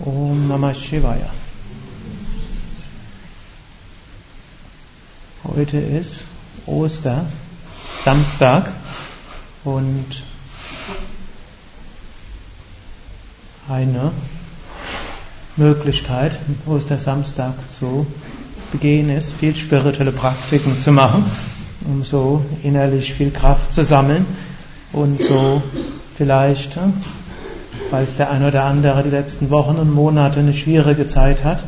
Om Namah Shivaya. Heute ist Oster, Samstag und eine Möglichkeit, Ostersamstag zu begehen ist, viel spirituelle Praktiken zu machen, um so innerlich viel Kraft zu sammeln und so vielleicht falls der ein oder andere die letzten Wochen und Monate eine schwierige Zeit hat,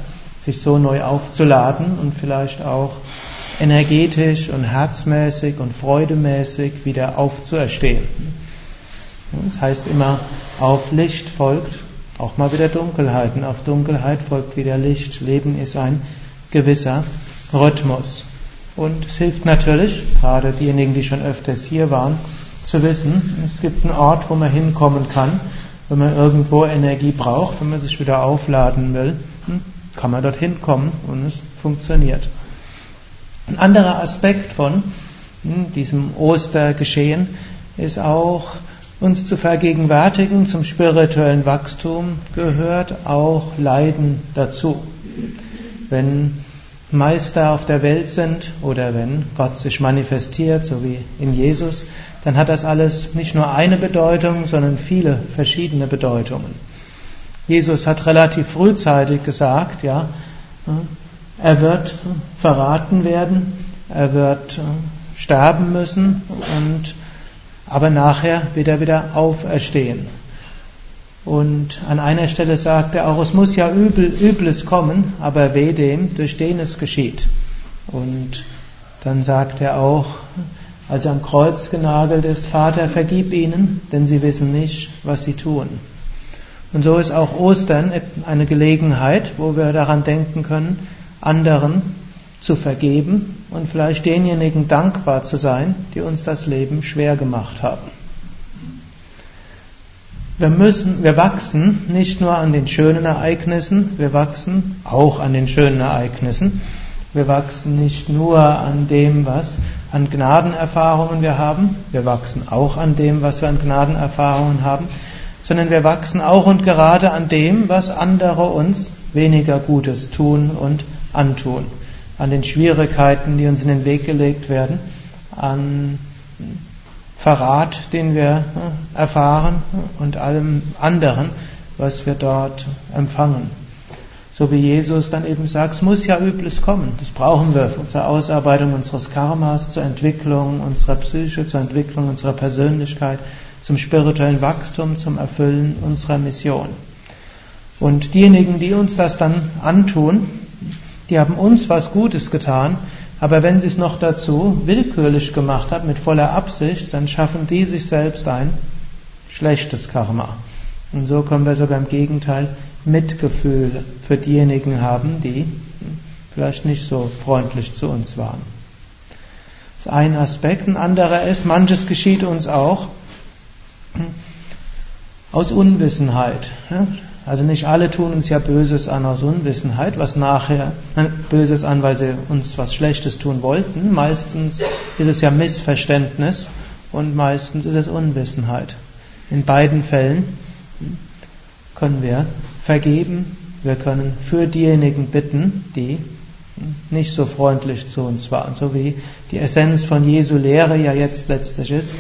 sich so neu aufzuladen und vielleicht auch energetisch und herzmäßig und freudemäßig wieder aufzuerstehen. Das heißt immer, auf Licht folgt auch mal wieder Dunkelheit und auf Dunkelheit folgt wieder Licht. Leben ist ein gewisser Rhythmus. Und es hilft natürlich, gerade diejenigen, die schon öfters hier waren, zu wissen, es gibt einen Ort, wo man hinkommen kann, wenn man irgendwo Energie braucht, wenn man sich wieder aufladen will, hm, kann man dorthin kommen und es funktioniert. Ein anderer Aspekt von hm, diesem Ostergeschehen ist auch, uns zu vergegenwärtigen, zum spirituellen Wachstum gehört auch Leiden dazu. Wenn Meister auf der Welt sind oder wenn Gott sich manifestiert, so wie in Jesus, dann hat das alles nicht nur eine Bedeutung, sondern viele verschiedene Bedeutungen. Jesus hat relativ frühzeitig gesagt, ja, er wird verraten werden, er wird sterben müssen und aber nachher wird er wieder auferstehen. Und an einer Stelle sagt er auch, es muss ja Übel, Übles kommen, aber weh dem, durch den es geschieht. Und dann sagt er auch, als er am Kreuz genagelt ist, Vater, vergib ihnen, denn sie wissen nicht, was sie tun. Und so ist auch Ostern eine Gelegenheit, wo wir daran denken können, anderen zu vergeben und vielleicht denjenigen dankbar zu sein, die uns das Leben schwer gemacht haben. Wir müssen, wir wachsen nicht nur an den schönen Ereignissen, wir wachsen auch an den schönen Ereignissen. Wir wachsen nicht nur an dem, was an Gnadenerfahrungen wir haben, wir wachsen auch an dem, was wir an Gnadenerfahrungen haben, sondern wir wachsen auch und gerade an dem, was andere uns weniger Gutes tun und antun, an den Schwierigkeiten, die uns in den Weg gelegt werden, an Verrat, den wir erfahren und allem anderen, was wir dort empfangen. So wie Jesus dann eben sagt, es muss ja Übles kommen. Das brauchen wir zur Ausarbeitung unseres Karmas, zur Entwicklung unserer Psyche, zur Entwicklung unserer Persönlichkeit, zum spirituellen Wachstum, zum Erfüllen unserer Mission. Und diejenigen, die uns das dann antun, die haben uns was Gutes getan, aber wenn sie es noch dazu willkürlich gemacht haben, mit voller Absicht, dann schaffen die sich selbst ein schlechtes Karma. Und so können wir sogar im Gegenteil Mitgefühl für diejenigen haben, die vielleicht nicht so freundlich zu uns waren. Das ist ein Aspekt. Ein anderer ist, manches geschieht uns auch aus Unwissenheit. Also nicht alle tun uns ja Böses an aus Unwissenheit, was nachher Böses an, weil sie uns was Schlechtes tun wollten. Meistens ist es ja Missverständnis und meistens ist es Unwissenheit. In beiden Fällen können wir vergeben, wir können für diejenigen bitten, die nicht so freundlich zu uns waren, so wie die Essenz von Jesu Lehre ja jetzt letztlich ist.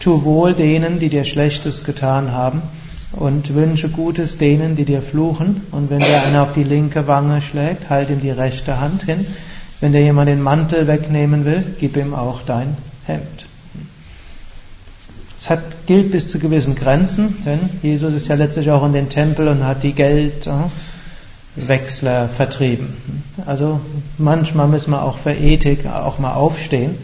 Tu wohl denen, die dir Schlechtes getan haben und wünsche Gutes denen, die dir fluchen. Und wenn dir einer auf die linke Wange schlägt, halt ihm die rechte Hand hin. Wenn dir jemand den Mantel wegnehmen will, gib ihm auch dein Hemd. Es hat, gilt bis zu gewissen Grenzen, denn Jesus ist ja letztlich auch in den Tempel und hat die Geldwechsler vertrieben. Also manchmal müssen wir auch für Ethik auch mal aufstehen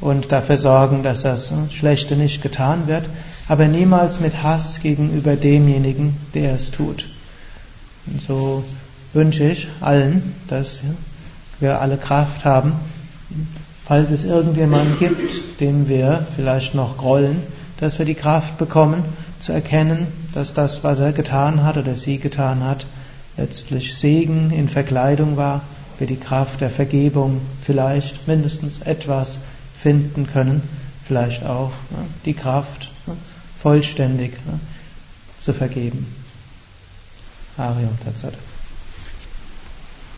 und dafür sorgen, dass das Schlechte nicht getan wird, aber niemals mit Hass gegenüber demjenigen, der es tut. Und so wünsche ich allen, dass wir alle Kraft haben, falls es irgendjemanden gibt, dem wir vielleicht noch grollen, dass wir die Kraft bekommen, zu erkennen, dass das, was er getan hat oder sie getan hat, letztlich Segen in Verkleidung war, wir die Kraft der Vergebung vielleicht mindestens etwas finden können, vielleicht auch ne, die Kraft ne, vollständig ne, zu vergeben. Ariam Tatsat.